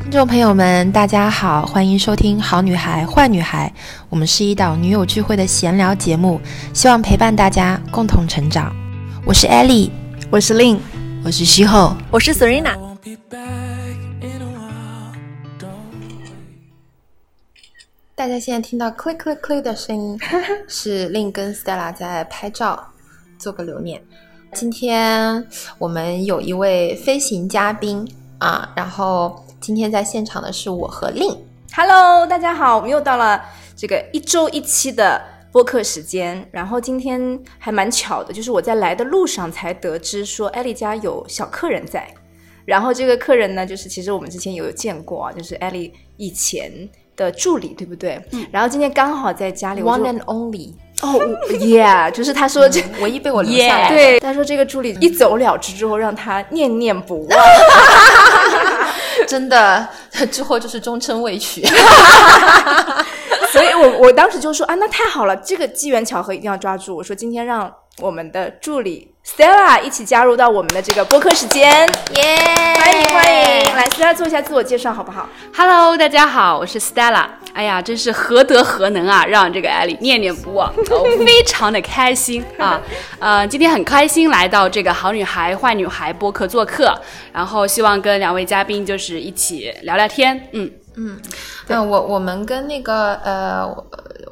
听众朋友们，大家好，欢迎收听《好女孩坏女孩》，我们是一档女友聚会的闲聊节目，希望陪伴大家共同成长。我是 Ellie，我是 Lin，我是西后，我是 Serena。大家现在听到 click click click 的声音，是 Lin 跟 Stella 在拍照，做个留念。今天我们有一位飞行嘉宾啊，然后。今天在现场的是我和令。Hello，大家好，我们又到了这个一周一期的播客时间。然后今天还蛮巧的，就是我在来的路上才得知说艾丽家有小客人在。然后这个客人呢，就是其实我们之前有见过啊，就是艾丽以前的助理，对不对？嗯。然后今天刚好在家里，One and only。哦，Yeah，就是他说这唯一被我留下来。对，他说这个助理一走了之之后，让他念念不忘。真的，之后就是终身未娶，所以我我当时就说啊，那太好了，这个机缘巧合一定要抓住。我说今天让我们的助理 Stella 一起加入到我们的这个播客时间，耶，欢迎欢迎，来 Stella 做一下自我介绍好不好？Hello，大家好，我是 Stella。哎呀，真是何德何能啊，让这个艾丽念念不忘，非常的开心啊！呃，今天很开心来到这个好女孩坏女孩播客做客，然后希望跟两位嘉宾就是一起聊聊天，嗯嗯，那我我们跟那个呃。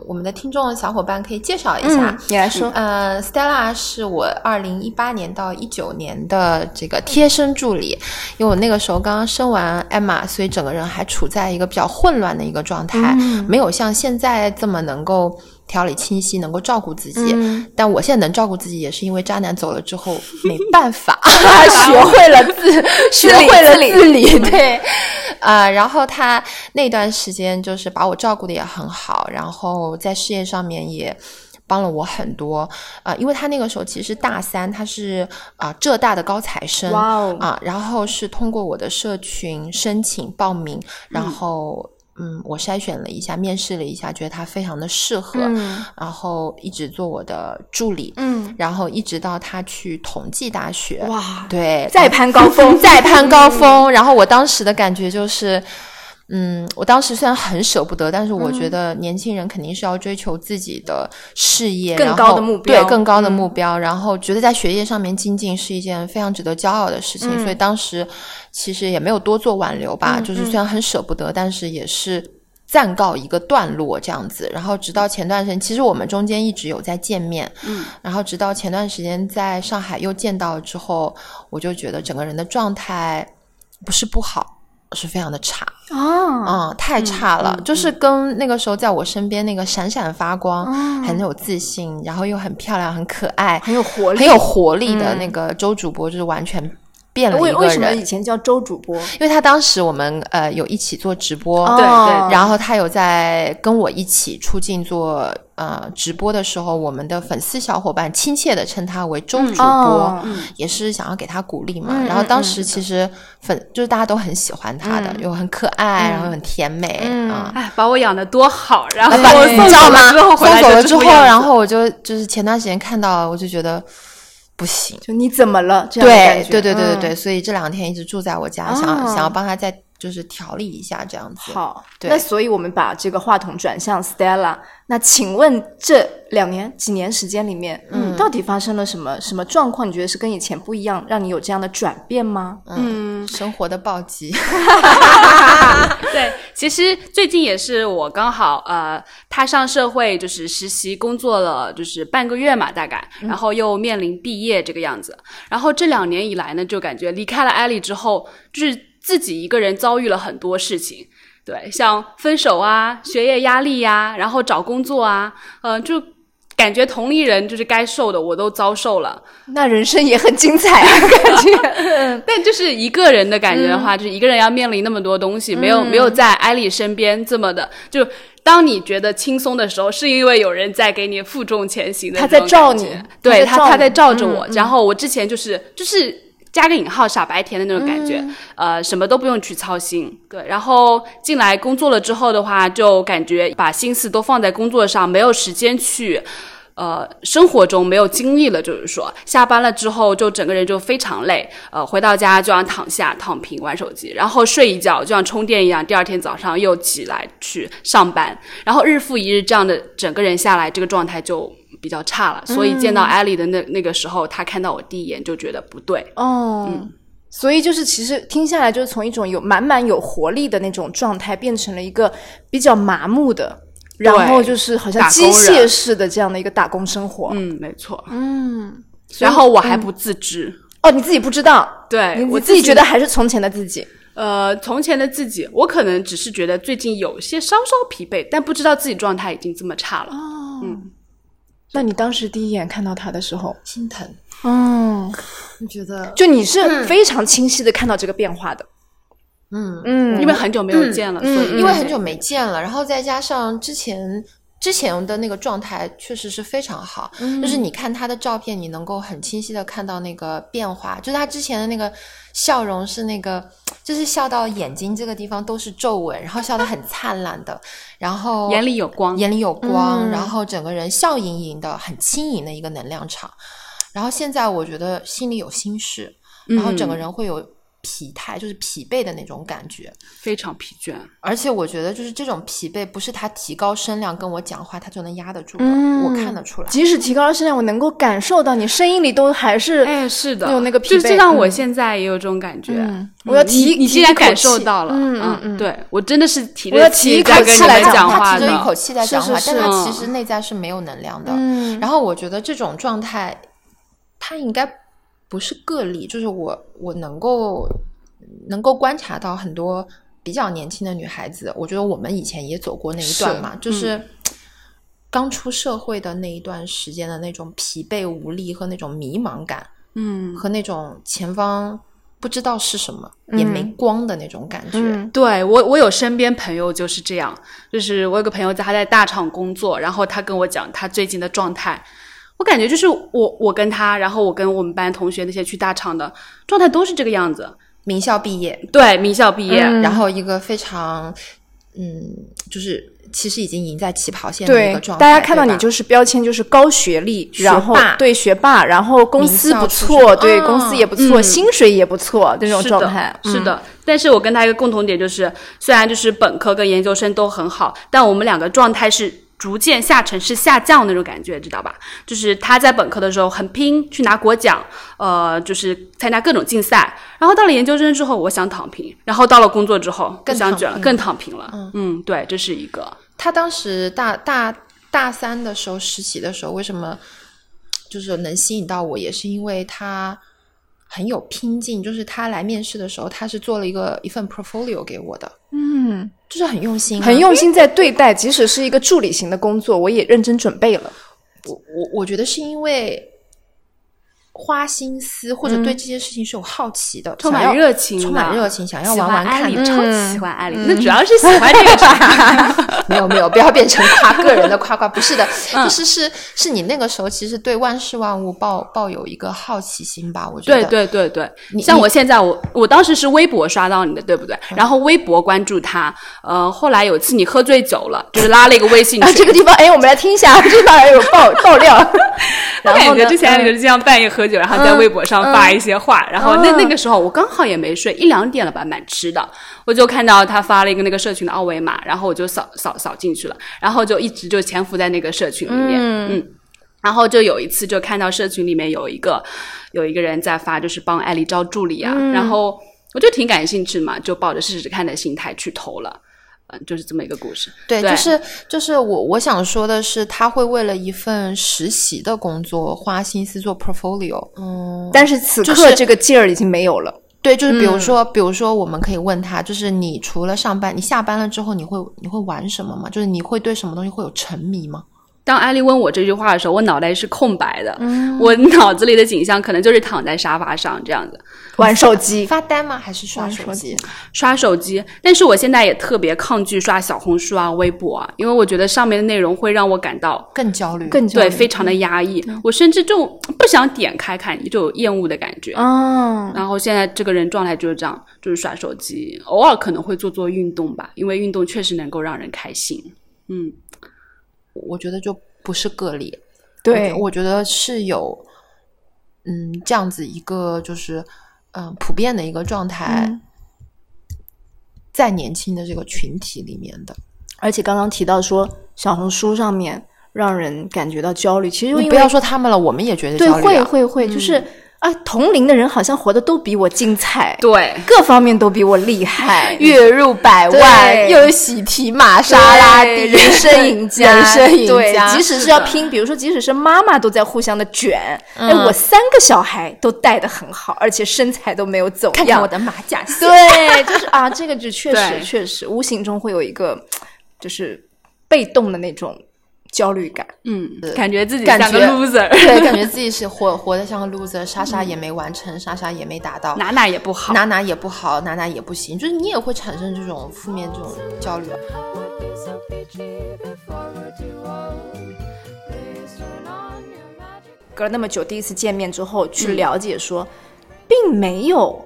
我们的听众小伙伴可以介绍一下，你来说。呃，Stella 是我二零一八年到一九年的这个贴身助理，因为我那个时候刚刚生完 Emma，所以整个人还处在一个比较混乱的一个状态，没有像现在这么能够。条理清晰，能够照顾自己。但我现在能照顾自己，也是因为渣男走了之后没办法，学会了自学会了自理。对，啊，然后他那段时间就是把我照顾的也很好，然后在事业上面也帮了我很多。啊，因为他那个时候其实大三，他是啊浙大的高材生，啊，然后是通过我的社群申请报名，然后。嗯，我筛选了一下，面试了一下，觉得他非常的适合，然后一直做我的助理，嗯，然后一直到他去同济大学，哇，对，再攀高峰，再攀高峰，然后我当时的感觉就是。嗯，我当时虽然很舍不得，但是我觉得年轻人肯定是要追求自己的事业，更高的目标，对更高的目标。然后觉得在学业上面精进是一件非常值得骄傲的事情，所以当时其实也没有多做挽留吧。就是虽然很舍不得，但是也是暂告一个段落这样子。然后直到前段时间，其实我们中间一直有在见面，嗯，然后直到前段时间在上海又见到了之后，我就觉得整个人的状态不是不好。是非常的差哦，嗯，太差了，就是跟那个时候在我身边那个闪闪发光、很有自信，然后又很漂亮、很可爱、很有活力、很有活力的那个周主播，就是完全变了一个人。为什么以前叫周主播？因为他当时我们呃有一起做直播，对对，然后他有在跟我一起出镜做。呃，直播的时候，我们的粉丝小伙伴亲切的称他为周主播，也是想要给他鼓励嘛。然后当时其实粉就是大家都很喜欢他的，又很可爱，然后很甜美啊。哎，把我养的多好，然后你知道吗？送走了之后，然后我就就是前段时间看到，我就觉得不行，就你怎么了？这样对对对对对对，所以这两天一直住在我家，想想要帮他再就是调理一下这样子。好，那所以我们把这个话筒转向 Stella。那请问这两年几年时间里面，嗯，到底发生了什么什么状况？你觉得是跟以前不一样，让你有这样的转变吗？嗯，生活的暴击。对，其实最近也是我刚好呃踏上社会，就是实习工作了，就是半个月嘛，大概，然后又面临毕业这个样子。然后这两年以来呢，就感觉离开了艾丽之后，就是自己一个人遭遇了很多事情。对，像分手啊、学业压力呀，然后找工作啊，嗯，就感觉同龄人就是该受的我都遭受了。那人生也很精彩啊，感觉。但就是一个人的感觉的话，就是一个人要面临那么多东西，没有没有在艾丽身边这么的。就当你觉得轻松的时候，是因为有人在给你负重前行的。他在照你，对他他在照着我。然后我之前就是就是。加个引号，傻白甜的那种感觉，呃，什么都不用去操心，对。然后进来工作了之后的话，就感觉把心思都放在工作上，没有时间去，呃生活中没有精力了，就是说下班了之后就整个人就非常累，呃回到家就想躺下躺平玩手机，然后睡一觉就像充电一样，第二天早上又起来去上班，然后日复一日这样的整个人下来，这个状态就比较差了。所以见到艾丽的那那个时候，他看到我第一眼就觉得不对。哦，所以就是其实听下来，就是从一种有满满有活力的那种状态，变成了一个比较麻木的，然后就是好像机械式的这样的一个打工生活。嗯，没错。嗯，然后我还不自知。哦，你自己不知道，你对我自己觉得还是从前的自己。呃，从前的自己，我可能只是觉得最近有些稍稍疲惫，但不知道自己状态已经这么差了。嗯，那你当时第一眼看到他的时候，心疼，嗯，你觉得？就你是非常清晰的看到这个变化的。嗯，嗯。因为很久没有见了，所以因为很久没见了，然后再加上之前之前的那个状态确实是非常好，就是你看他的照片，你能够很清晰的看到那个变化，就是他之前的那个笑容是那个，就是笑到眼睛这个地方都是皱纹，然后笑得很灿烂的，然后眼里有光。眼里有光，嗯然后整个人笑盈盈的，很轻盈的一个能量场。然后现在我觉得心里有心事，然后整个人会有疲态，就是疲惫的那种感觉。非常疲倦。而且我觉得，就是这种疲惫，不是他提高声量跟我讲话，他就能压得住的。嗯我看得出来。即使提高了声量，我能够感受到你声音里都还是，哎，是的，有那个疲惫就就像我嗯现在也有这种感觉。嗯我要提你你提一口既然感受到了，嗯嗯嗯对我真的是提我要着提一口气在跟你气来讲们讲话他提着一。口气在讲话，是是是但他其嗯实内在是没有能量的。嗯然后我觉得这种状态，他应该不是个例，就是我我能够能够观察到很多比较年轻的女孩子，我觉得我们以前也走过那一段嘛，就是。刚出社会的那一段时间的那种疲惫无力和那种迷茫感，嗯，和那种前方不知道是什么、也没光的那种感觉。嗯对我，我有身边朋友就是这样，就是我有个朋友在他在大厂工作，然后他跟我讲他最近的状态，我感觉就是我我跟他，然后我跟我们班同学那些去大厂的状态都是这个样子。名校毕业，对，名校毕业，嗯然后一个非常，嗯，就是其实已经赢在起跑线的一个，状态。大家看到你就是标签，就是高学历，学然后霸对学霸，然后公司不错，对、嗯公司也不错，嗯薪水也不错，这种是的状态。嗯是的。但是我跟他一个共同点就是，虽然就是本科跟研究生都很好，但我们两个状态是逐渐下沉，是下降那种感觉，知道吧？就是他在本科的时候很拼，去拿国奖，呃，就是参加各种竞赛。然后到了研究生之后，我想躺平，然后到了工作之后，更躺想卷了，更躺平了。嗯对，这是一个。他当时大大大三的时候实习的时候，为什么就是能吸引到我，也是因为他很有拼劲。就是他来面试的时候，他是做了一个一份 portfolio 给我的，嗯，就是很用心啊、很用心在对待，即使是一个助理型的工作，我也认真准备了。我我我觉得是因为花心思或者对这些事情是有好奇的，充满热情的，充满热情，想要玩玩看。超喜欢艾丽。那主要是喜欢这个 人。没有没有，不要变成夸个人的夸夸，不是的，嗯就是是是你那个时候其实对万事万物抱抱有一个好奇心吧，我觉得。对对对对，像我现在我我当时是微博刷到你的，对不对？然后微博关注他，呃，后来有一次你喝醉酒了，就是拉了一个微信 啊，群。这个地方，哎，我们来听一下，这当然有爆爆料。然后呢之前嗯你就这样半夜喝酒，然后在微博上发一些话，然后那嗯那个时候我刚好也没睡，一两点了吧，蛮迟的，我就看到他发了一个那个社群的二维码，然后我就扫扫扫进去了，然后就一直就潜伏在那个社群里面，嗯。然后就有一次就看到社群里面有一个有一个人在发，就是帮艾丽招助理啊，嗯然后我就挺感兴趣嘛，就抱着试试看的心态去投了，嗯，就是这么一个故事。对，对就是就是我我想说的是，他会为了一份实习的工作花心思做 portfolio。嗯，但是此就是刻这个劲儿已经没有了。对，就是比如嗯说，比如说，我们可以问他，就是你除了上班，你下班了之后，你会你会玩什么吗？就是你会对什么东西会有沉迷吗？当艾丽问我这句话的时候，我脑袋是空白的，嗯。我脑子里的景象可能就是躺在沙发上这样子。玩手机，发呆吗？还是刷手手机？刷手机。但是我现在也特别抗拒刷小红书啊、微博啊，因为我觉得上面的内容会让我感到更焦虑，更焦虑。非常的压抑，我甚至就不想点开看，就有厌恶的感觉。嗯，然后现在这个人状态就是这样，就是刷手机，偶尔可能会做做运动吧，因为运动确实能够让人开心。嗯，我觉得就不是个例。对我觉得是有，嗯，这样子一个就是，嗯、普遍的一个状态，嗯在年轻的这个群体里面的。而且刚刚提到说小红书上面让人感觉到焦虑，其实你不要说他们了，我们也觉得对焦虑、啊。会会会，就是啊，同龄的人好像活得都比我精彩，对，各方面都比我厉害，月入百万，又有喜提玛莎拉蒂，人生赢家，人生赢对，家，即使是要拼，比如说，即使是妈妈都在互相的卷，哎，嗯我三个小孩都带的很好，而且身材都没有走样。看看我。的马甲线。对，就是啊，这个就确实 确实，无形中会有一个就是被动的那种焦虑感。嗯，感觉自己感像个觉 loser，对，感觉自己是活活得像个 loser，啥啥也没完成，啥啥也没达到，哪哪也不好。哪哪也不好，哪哪也不行，就是你也会产生这种负面这种焦虑。隔了那么久，第一次见面之后去了解说，并没有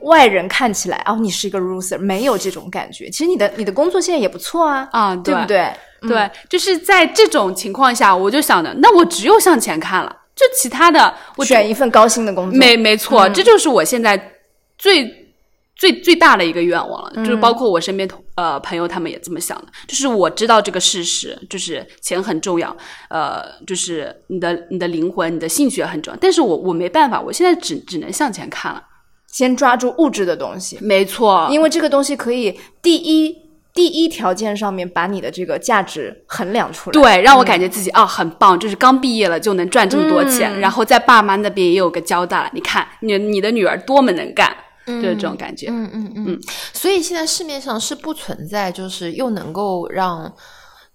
外人看起来哦，你是一个 loser，没有这种感觉。其实你的你的工作现在也不错啊，啊对对不对？对，就是在这种情况下，我就想着，那我只有向前看了，就其他的我选一份高薪的工作，没没错，这就是我现在最最最大的一个愿望了，就是包括我身边同呃朋友他们也这么想的，就是我知道这个事实，就是钱很重要，呃，就是你的你的灵魂、你的兴趣也很重要，但是我我没办法，我现在只只能向前看了，先抓住物质的东西，没错，因为这个东西可以第一第一条件上面把你的这个价值衡量出来。对，让我感觉自己啊、很棒，就是刚毕业了就能赚这么多钱，嗯。然后在爸妈那边也有个交代了，你看你你的女儿多么能干，就是这种感觉。嗯嗯。嗯，所以现在市面上是不存在，就是又能够让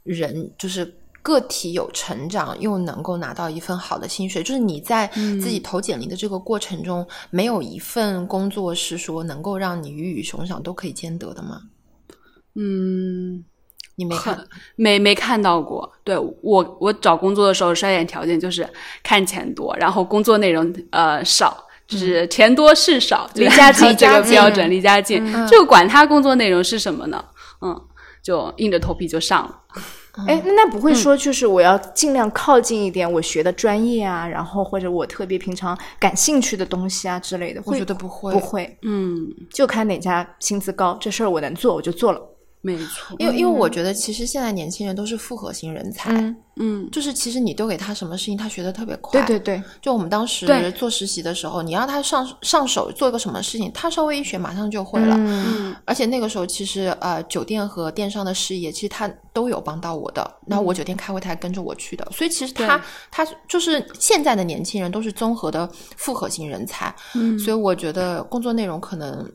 人就是个体有成长，又能够拿到一份好的薪水。就是你在自己投简历的这个过程中，没有一份工作是说能够让你鱼与熊掌都可以兼得的吗？嗯，你没看？没没看到过。对我，我找工作的时候筛选条件就是看钱多，然后工作内容呃少，就是钱多事少，离家近这个标准，离家近。就管他工作内容是什么呢？嗯，就硬着头皮就上了。哎，那那不会说就是我要尽量靠近一点我学的专业啊，然后或者我特别平常感兴趣的东西啊之类的，我会觉得不会，不会，嗯，就看哪家薪资高，这事儿我能做我就做了。没错。因为因为我觉得其实现在年轻人都是复合型人才，嗯嗯，就是其实你丢给他什么事情，他学的特别快。对对对，就我们当时做实习的时候，你让他上上手做一个什么事情，他稍微一学马上就会了。嗯而且那个时候，其实呃，酒店和电商的事业，其实他都有帮到我的。然后我酒店开会，他还跟着我去的。所以其实他他就是现在的年轻人都是综合的复合型人才。嗯，所以我觉得工作内容可能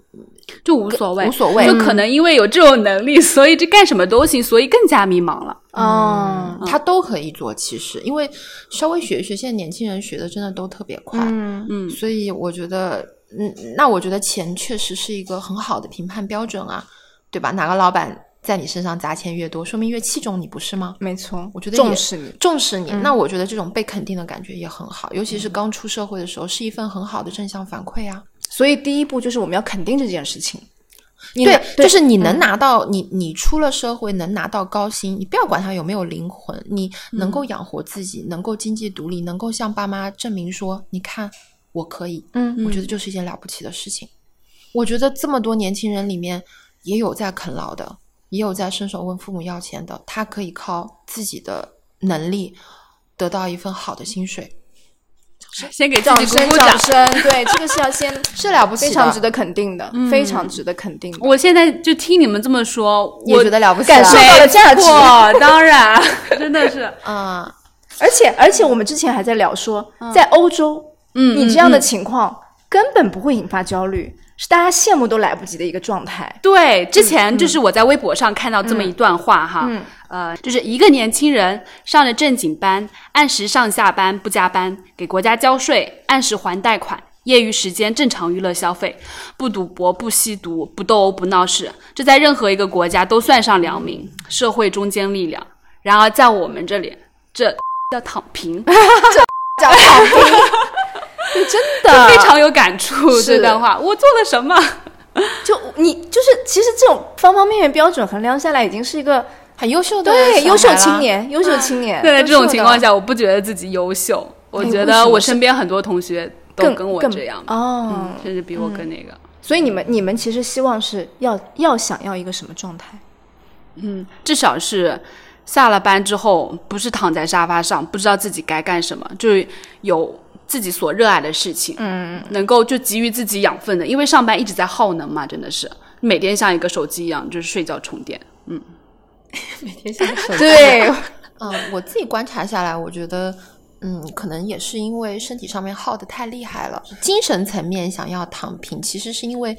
就无所谓，无所谓就可能因为有这种能力，所以这干什么都行，所以更加迷茫了。嗯，他都可以做。其实因为稍微学一学，现在年轻人学的真的都特别快。嗯嗯，所以我觉得，嗯，那我觉得钱确实是一个很好的评判标准啊，对吧？哪个老板在你身上砸钱越多，说明越器重你，不是吗？没错，我觉得重视你。重视你，那我觉得这种被肯定的感觉也很好，尤其是刚出社会的时候，是一份很好的正向反馈啊。所以第一步就是我们要肯定这件事情。你对能，就是你能拿到、你你出了社会能拿到高薪，你不要管他有没有灵魂，你能够养活自己，能够经济独立，能够向爸妈证明说，你看我可以，嗯我觉得就是一件了不起的事情。我觉得这么多年轻人里面，也有在啃老的，也有在伸手问父母要钱的，他可以靠自己的能力得到一份好的薪水，先给自掌声，己鼓鼓掌。掌声，对，这个是要先 是了不起，非常值得肯定的，非常值得肯定的。我现在就听你们这么说，也我觉得了不起、啊，感受到了价值。哇，当然，真的是，啊、而且而且，我们之前还在聊说，在欧洲，嗯，你这样的嗯情况根本不会引发焦虑，是大家羡慕都来不及的一个状态。对，之前就是我在微博上看到这么一段话哈，嗯呃，就是一个年轻人上了正经班，按时上下班不加班，给国家交税，按时还贷款。业余时间正常娱乐消费，不赌博、不吸毒、不斗殴、不闹事，这在任何一个国家都算上良民，社会中坚力量。然而在我们这里，这叫躺平，这 叫躺平，对 真的非常有感触。这段话，我做了什么？就你就是，其实这种方方面面标准衡量下来，已经是一个很优秀的对，优秀青年，优秀青年，对在这种情况下，我不觉得自己优秀，我觉得我身边很多同学都跟我更这样，哦。嗯，甚至比我更那个。所以你们你们其实希望是要要想要一个什么状态？嗯，至少是下了班之后，不是躺在沙发上，不知道自己该干什么，就是有自己所热爱的事情，嗯，能够就给予自己养分的。因为上班一直在耗能嘛，真的是每天像一个手机一样，就是睡觉充电。嗯，每天像手机对，嗯，我自己观察下来，我觉得，嗯，可能也是因为身体上面耗的太厉害了，精神层面想要躺平，其实是因为，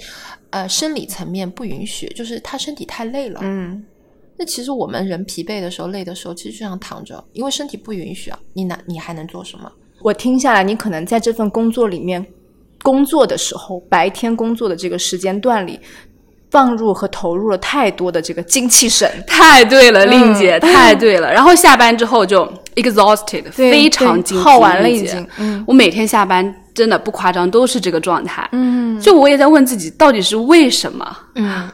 呃，生理层面不允许，就是他身体太累了。嗯，那其实我们人疲惫的时候、累的时候，其实就想躺着，因为身体不允许啊，你哪你还能做什么？我听下来，你可能在这份工作里面工作的时候，白天工作的这个时间段里，放入和投入了太多的这个精气神，太对了，令姐，嗯太对了。然后下班之后就 exhausted，非常精疲耗完了已经。嗯我每天下班真的不夸张，都是这个状态。嗯，就我也在问自己，到底是为什么？嗯，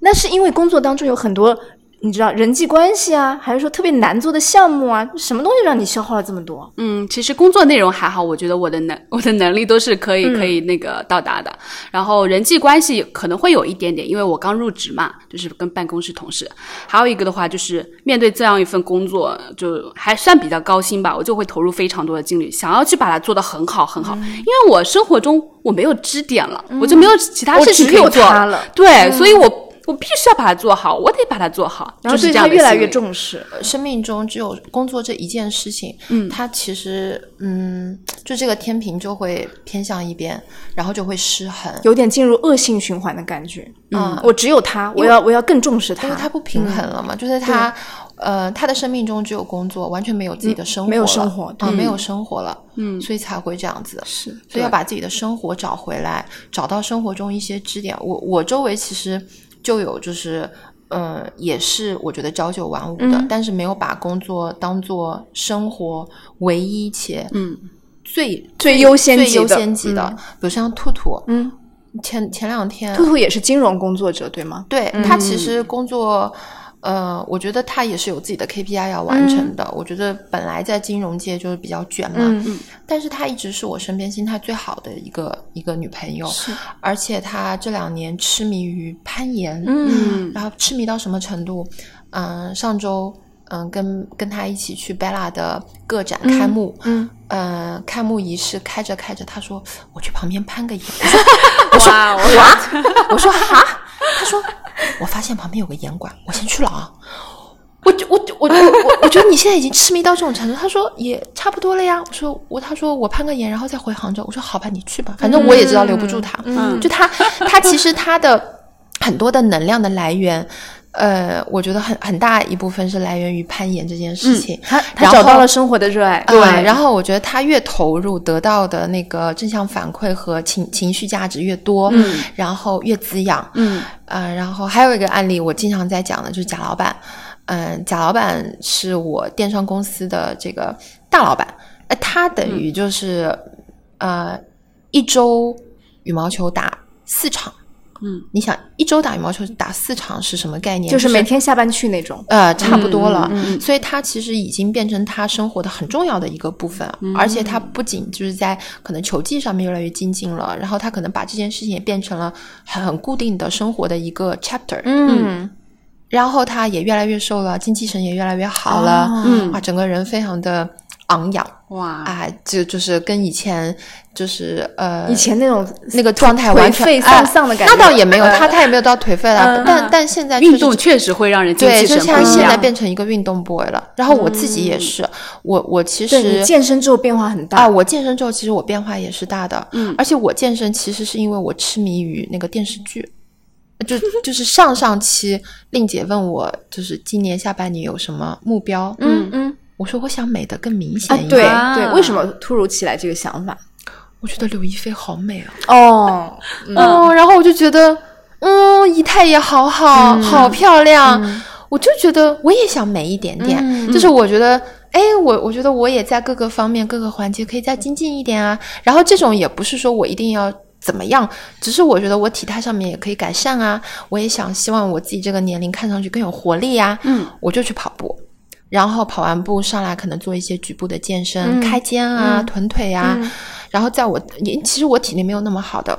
那是因为工作当中有很多你知道人际关系啊，还是说特别难做的项目啊，什么东西让你消耗了这么多？嗯，其实工作内容还好，我觉得我的能我的能力都是可以嗯可以那个到达的。然后人际关系可能会有一点点，因为我刚入职嘛，就是跟办公室同事。还有一个的话，就是面对这样一份工作，就还算比较高薪吧，我就会投入非常多的精力，想要去把它做得很好很好。嗯因为我生活中我没有支点了，我就没有其他事情可以做它了嗯对，所以我我必须要把它做好，我得把它做好，然后是这样越来越重视。呃生命中只有工作这一件事情，嗯，他其实，嗯，就这个天平就会偏向一边，然后就会失衡。有点进入恶性循环的感觉。嗯我只有他，我要我要更重视他，因为他不平衡了嘛，就是他，呃，他的生命中只有工作，完全没有自己的生活了、没有生活啊、没有生活了，嗯，所以才会这样子。是，所以要把自己的生活找回来，找到生活中一些支点。我我周围其实就有就是。呃，也是我觉得朝九晚五的，但是没有把工作当做生活唯一且嗯最最优先级的最优先级的。比如像兔兔，嗯，前前两天兔兔也是金融工作者，对吗？对他其实工作，呃，我觉得他也是有自己的 KPI 要完成的。我觉得本来在金融界就是比较卷嘛，嗯但是她一直是我身边心态最好的一个一个女朋友，而且她这两年痴迷于攀岩，嗯，然后痴迷到什么程度？嗯、上周嗯、跟跟她一起去 Bella 的个展开幕，嗯。呃，开幕仪式开着开着，他说我去旁边攀个岩，哇，我我说哈，他说我发现旁边有个严管，我先去了啊。我就我就我我我我觉得你现在已经痴迷到这种程度。他说也差不多了呀。我说我他说我攀个岩，然后再回杭州。我说好吧，你去吧，反正我也知道留不住他。嗯就他他其实他的很多的能量的来源。呃，我觉得很很大一部分是来源于攀岩这件事情。他他找到了生活的热爱，对，然后我觉得他越投入，得到的那个正向反馈和情情绪价值越多，嗯，然后越滋养，嗯，呃，然后还有一个案例，我经常在讲的就是贾老板，嗯、贾老板是我电商公司的这个大老板，呃，他等于就是、呃一周羽毛球打四场，嗯，你想一周打羽毛球打四场是什么概念？就是每天下班去那种。呃，差不多了。嗯嗯嗯所以他其实已经变成他生活的很重要的一个部分，嗯而且他不仅就是在可能球技上面越来越精进了，然后他可能把这件事情也变成了很很固定的生活的一个 chapter。嗯，然后他也越来越瘦了，精气神也越来越好了，哦嗯哇，整个人非常的昂扬哇，啊，就就是跟以前就是呃以前那种那个状态颓完全废哎丧丧的感觉那倒也没有，呃他他也没有到颓废了，嗯但但现在运动确实会让人精对，气就像现在。变成一个运动 boy 了。然后我自己也是，我我其实健身之后变化很大啊，我健身之后其实我变化也是大的，嗯，而且我健身其实是因为我痴迷于那个电视剧。就 就是上上期令姐问我，就是今年下半年有什么目标？嗯嗯我说我想美的更明啊显一点。对啊对，为什么突如其来这个想法？我觉得刘亦菲好美啊。哦，哦，然后我就觉得，嗯，仪态也好好，好漂亮，我就觉得我也想美一点点，就是我觉得。哎，我我觉得我也在各个方面、各个环节可以再精进一点啊。然后这种也不是说我一定要怎么样，只是我觉得我体态上面也可以改善啊，我也想希望我自己这个年龄看上去更有活力呀，嗯，我就去跑步。然后跑完步上来，可能做一些局部的健身，开肩啊、臀腿啊。然后在我，其实我体力没有那么好的，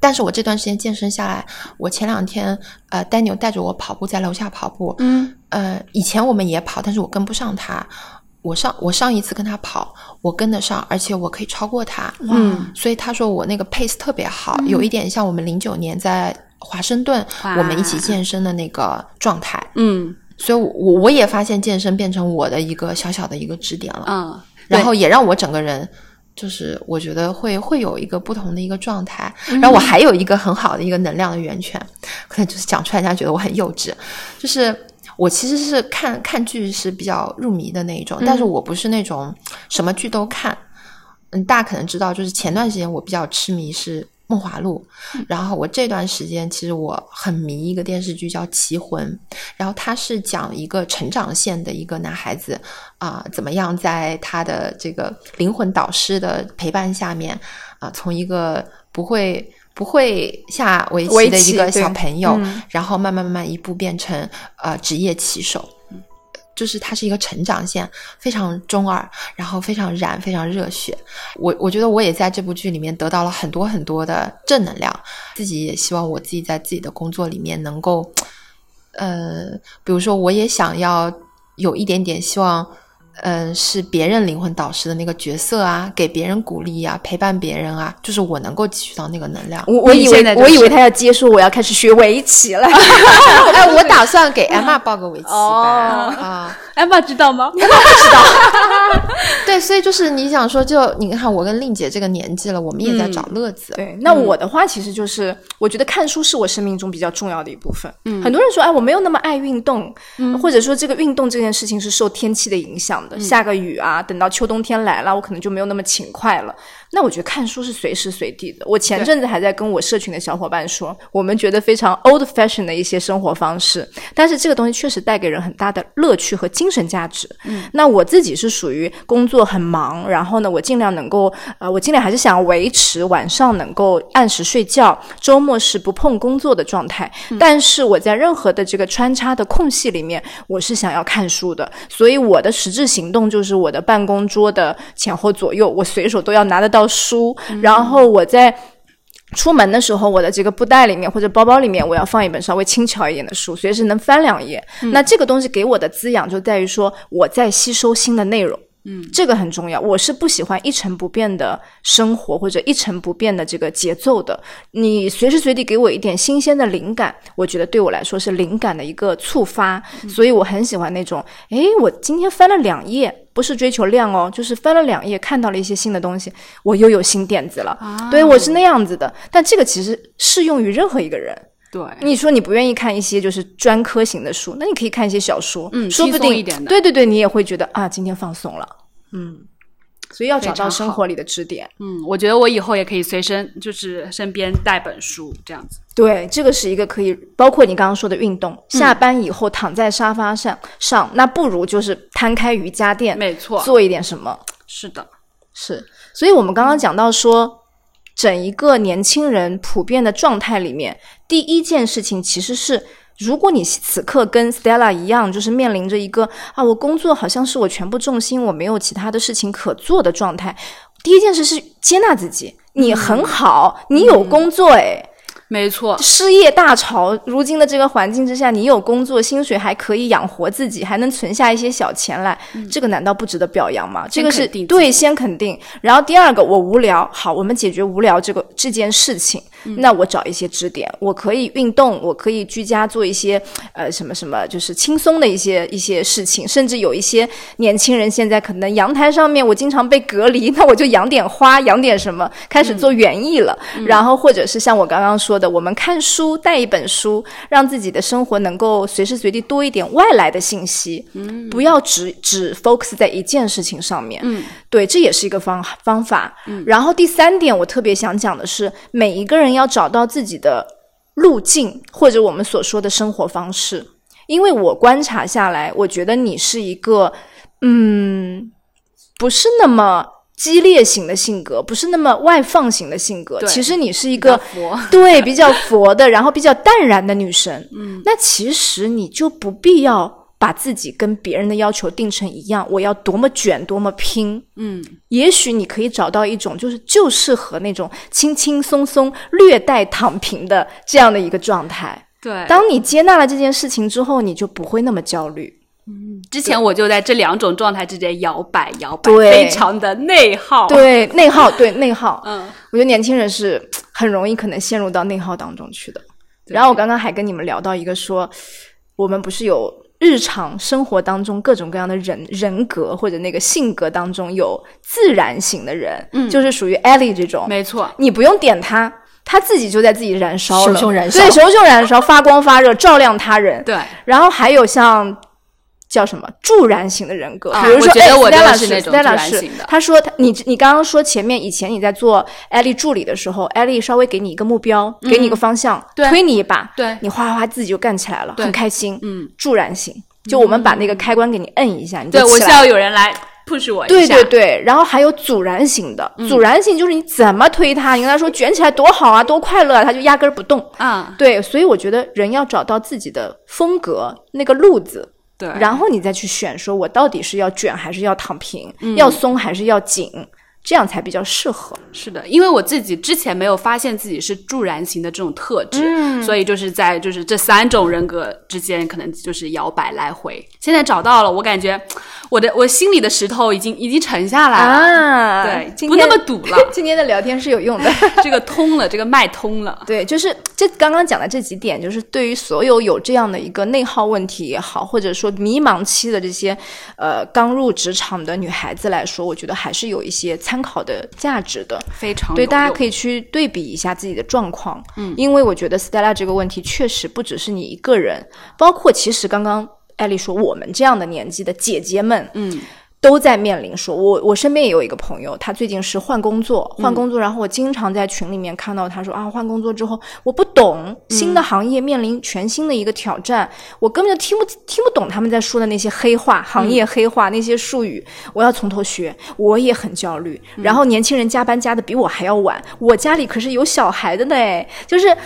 但是我这段时间健身下来，我前两天呃，Daniel 带着我跑步，在楼下跑步。嗯。呃，以前我们也跑，但是我跟不上他。我上我上一次跟他跑，我跟得上，而且我可以超过他。嗯。所以他说我那个 pace 特别好，有一点像我们零九年在华盛顿我们一起健身的那个状态。嗯。所以，我我也发现健身变成我的一个小小的一个支点了，嗯，然后也让我整个人就是我觉得会会有一个不同的一个状态。然后我还有一个很好的一个能量的源泉，可能就是讲出来大家觉得我很幼稚，就是我其实是看看剧是比较入迷的那一种，但是我不是那种什么剧都看。嗯，大家可能知道，就是前段时间我比较痴迷是。《梦华录》，然后我这段时间其实我很迷一个电视剧叫《棋魂》，然后它是讲一个成长线的一个男孩子啊，怎么样在他的这个灵魂导师的陪伴下面啊，从一个不会不会下围棋的一个小朋友，然后慢慢慢慢一步变成呃职业棋手。就是它是一个成长线，非常中二，然后非常燃，非常热血。我我觉得我也在这部剧里面得到了很多很多的正能量，自己也希望我自己在自己的工作里面能够，呃，比如说我也想要有一点点希望。嗯，是别人灵魂导师的那个角色啊，给别人鼓励啊，陪伴别人啊，就是我能够汲取到那个能量。我我以为我以为他要接受我要开始学围棋了。哎，我打算给 Emma 报个围棋班啊。Emma 知道吗？不知道。就是你想说，就你看我跟令姐这个年纪了，我们也在找乐子。对，那我的话其实就是，我觉得看书是我生命中比较重要的一部分。嗯，很多人说，哎，我没有那么爱运动，或者说这个运动这件事情是受天气的影响的。下个雨啊，等到秋冬天来了，我可能就没有那么勤快了。那我觉得看书是随时随地的。我前阵子还在跟我社群的小伙伴说，我们觉得非常 old fashion 的一些生活方式，但是这个东西确实带给人很大的乐趣和精神价值。嗯，那我自己是属于工作很忙，然后呢，我尽量能够，呃，我尽量还是想维持晚上能够按时睡觉，周末是不碰工作的状态。但是我在任何的这个穿插的空隙里面，我是想要看书的。所以我的实质行动就是我的办公桌的前后左右，我随手都要拿得到。书，然后我在出门的时候，我的这个布袋里面或者包包里面，我要放一本稍微轻巧一点的书，随时能翻两页。那这个东西给我的滋养就在于说，我在吸收新的内容。嗯，这个很重要。我是不喜欢一成不变的生活或者一成不变的这个节奏的。你随时随地给我一点新鲜的灵感，我觉得对我来说是灵感的一个触发。所以我很喜欢那种，诶，我今天翻了两页，不是追求量哦，就是翻了两页，看到了一些新的东西，我又有新点子了。啊对我是那样子的。但这个其实适用于任何一个人。对，你说你不愿意看一些就是专科型的书，那你可以看一些小说，嗯，说不定一点的，对对对，你也会觉得啊，今天放松了，嗯，所以要找到生活里的支点，嗯，我觉得我以后也可以随身就是身边带本书这样子，对，这个是一个可以包括你刚刚说的运动，下班以后躺在沙发上上，那不如就是摊开瑜伽垫，没错，做一点什么，是的，是，所以我们刚刚讲到说。整一个年轻人普遍的状态里面，第一件事情其实是，如果你此刻跟 Stella 一样，就是面临着一个啊，我工作好像是我全部重心，我没有其他的事情可做的状态。第一件事是接纳自己，你很好，你有工作，诶。没错，失业大潮，如今的这个环境之下，你有工作，薪水还可以养活自己，还能存下一些小钱来，这个难道不值得表扬吗？这个是对，先肯定。然后第二个，我无聊，好，我们解决无聊这个这件事情。那我找一些支点，我可以运动，我可以居家做一些呃什么什么，就是轻松的一些一些事情。甚至有一些年轻人现在可能阳台上面我经常被隔离，那我就养点花，养点什么，开始做园艺了。然后或者是像我刚刚说的，我们看书，带一本书，让自己的生活能够随时随地多一点外来的信息，嗯，不要只只 focus 在一件事情上面。嗯，对，这也是一个方方法。嗯，然后第三点，我特别想讲的是，每一个人。要找到自己的路径，或者我们所说的生活方式。因为我观察下来，我觉得你是一个，嗯，不是那么激烈型的性格，不是那么外放型的性格。其实你是一个比佛 对比较佛的，然后比较淡然的女生。嗯，那其实你就不必要把自己跟别人的要求定成一样，我要多么卷，多么拼。嗯，也许你可以找到一种就是就适合那种轻轻松松、略带躺平的这样的一个状态。对。当你接纳了这件事情之后，你就不会那么焦虑。嗯之前我就在这两种状态之间摇摆摇摆，对非常的内耗。，对内耗，对内耗。嗯，我觉得年轻人是很容易可能陷入到内耗当中去的。然后我刚刚还跟你们聊到一个说，我们不是有日常生活当中各种各样的人人格或者那个性格当中有自然型的人，嗯，就是属于 Ellie 这种，没错，你不用点他，他自己就在自己燃烧。了，熊熊燃烧。对，熊熊燃烧，发光发热，照亮他人。对。然后还有像叫什么？助燃型的人格，啊比如说，我觉得哎我真的 Stella 是是那种 Stella 助燃是型的。他说他你你刚刚说前面以前你在做艾丽助理的时候，艾丽稍微给你一个目标，给你一个方向，推你一把，对。你哗哗哗自己就干起来了，对很开心。嗯，助燃型，就我们把那个开关给你摁一下，你就对我需要有人来 push 我一对下。对对，然后还有阻燃型的，嗯。阻燃型就是你怎么推它，你跟他说卷起来多好啊，多快乐啊，他就压根儿不动。啊，对，所以我觉得人要找到自己的风格那个路子，对，然后你再去选，说我到底是要卷还是要躺平，嗯。要松还是要紧，这样才比较适合。是的，因为我自己之前没有发现自己是助燃型的这种特质，嗯所以就是在就是这三种人格之间，可能就是摇摆来回。现在找到了，我感觉我的我心里的石头已经已经沉下来了，啊对，不那么堵了，今天的聊天是有用的。这个通了，这个脉通了。对，就是这刚刚讲的这几点，就是对于所有有这样的一个内耗问题也好，或者说迷茫期的这些呃刚入职场的女孩子来说，我觉得还是有一些参考的价值的。非常对，大家可以去对比一下自己的状况，嗯，因为我觉得 Stella 这个问题确实不只是你一个人，包括其实刚刚艾丽说我们这样的年纪的姐姐们，嗯，都在面临说，我我身边也有一个朋友，他最近是换工作，换工作，然后我经常在群里面看到他说啊，换工作之后我不懂新的行业面临全新的一个挑战，我根本就听不听不懂他们在说的那些黑话，行业黑话、那些术语，我要从头学，我也很焦虑。然后年轻人加班加的比我还要晚，我家里可是有小孩的呢，就是。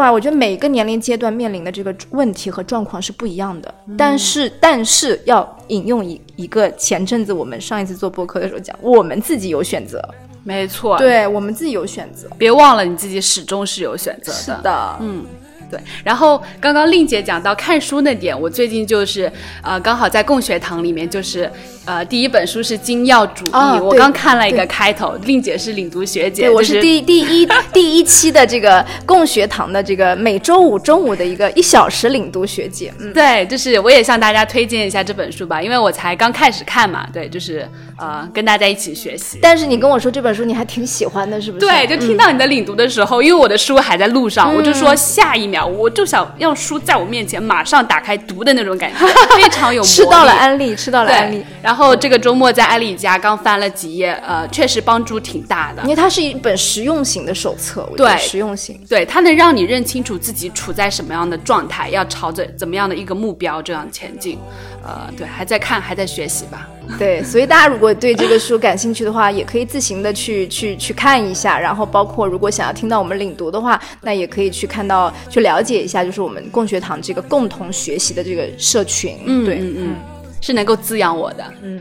哇，我觉得每个年龄阶段面临的这个问题和状况是不一样的，但是但是要引用一一个前阵子我们上一次做播客的时候讲，我们自己有选择，没错，，对我们自己有选择，别忘了你自己始终是有选择的。的，嗯，对。然后刚刚令姐讲到看书那点，我最近就是呃，刚好在共学堂里面，就是呃，第一本书是《精要主义》啊我刚看了一个开头，令姐是领读学姐，对，我就是是第第一第一期的这个共学堂的这个每周五中午的一个一小时领读学姐，嗯，对，就是我也向大家推荐一下这本书吧，因为我才刚开始看嘛，对，就是呃，跟大家一起学习。但是你跟我说这本书你还挺喜欢的，是不是？对，就听到你的领读的时候，因为我的书还在路上，我就说下一秒我就想让书在我面前马上打开读的那种感觉，非常有。吃到了安利，吃到了安利。，然后这个周末在安利家刚翻了几页，呃，确实帮助挺大的因。为它是一本实用型的手册，我觉得对实用型。对，它能让你认清楚自己处在什么样的状态，要朝着怎么样的一个目标这样前进。呃，对，还在看，还在学习吧。对，所以大家如果对这个书感兴趣的话，也可以自行的去去去看一下。然后包括如果想要听到我们领读的话，那也可以去看到去了解一下，就是我们共学堂这个共同学习的这个社群。嗯对，嗯嗯，是能够滋养我的。嗯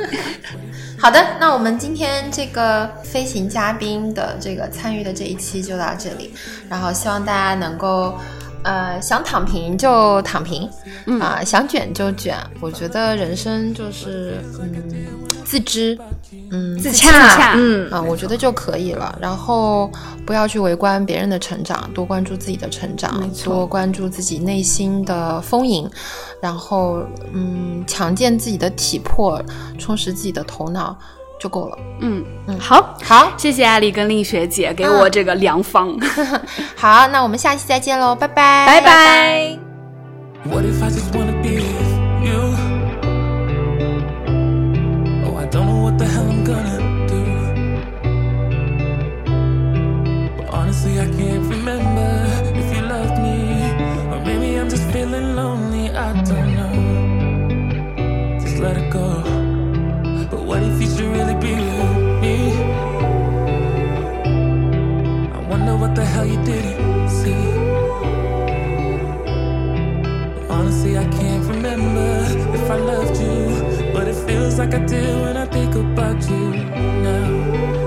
好的，那我们今天这个飞行嘉宾的这个参与的这一期就到这里，然后希望大家能够。呃，想躺平就躺平，啊、想卷就卷。我觉得人生就是，嗯，自知，嗯，自洽洽，嗯，啊、我觉得就可以了。然后不要去围观别人的成长，多关注自己的成长，多关注自己内心的丰盈，然后嗯，强健自己的体魄，充实自己的头脑就够了。嗯嗯，好，好，谢谢艾丽跟丽学姐给我这个良方。好，那我们下期再见喽，拜拜，拜拜。What if I just wanna the hell you didn't see. Honestly, I can't remember if I loved you, but it feels like I did when I think about you now, now.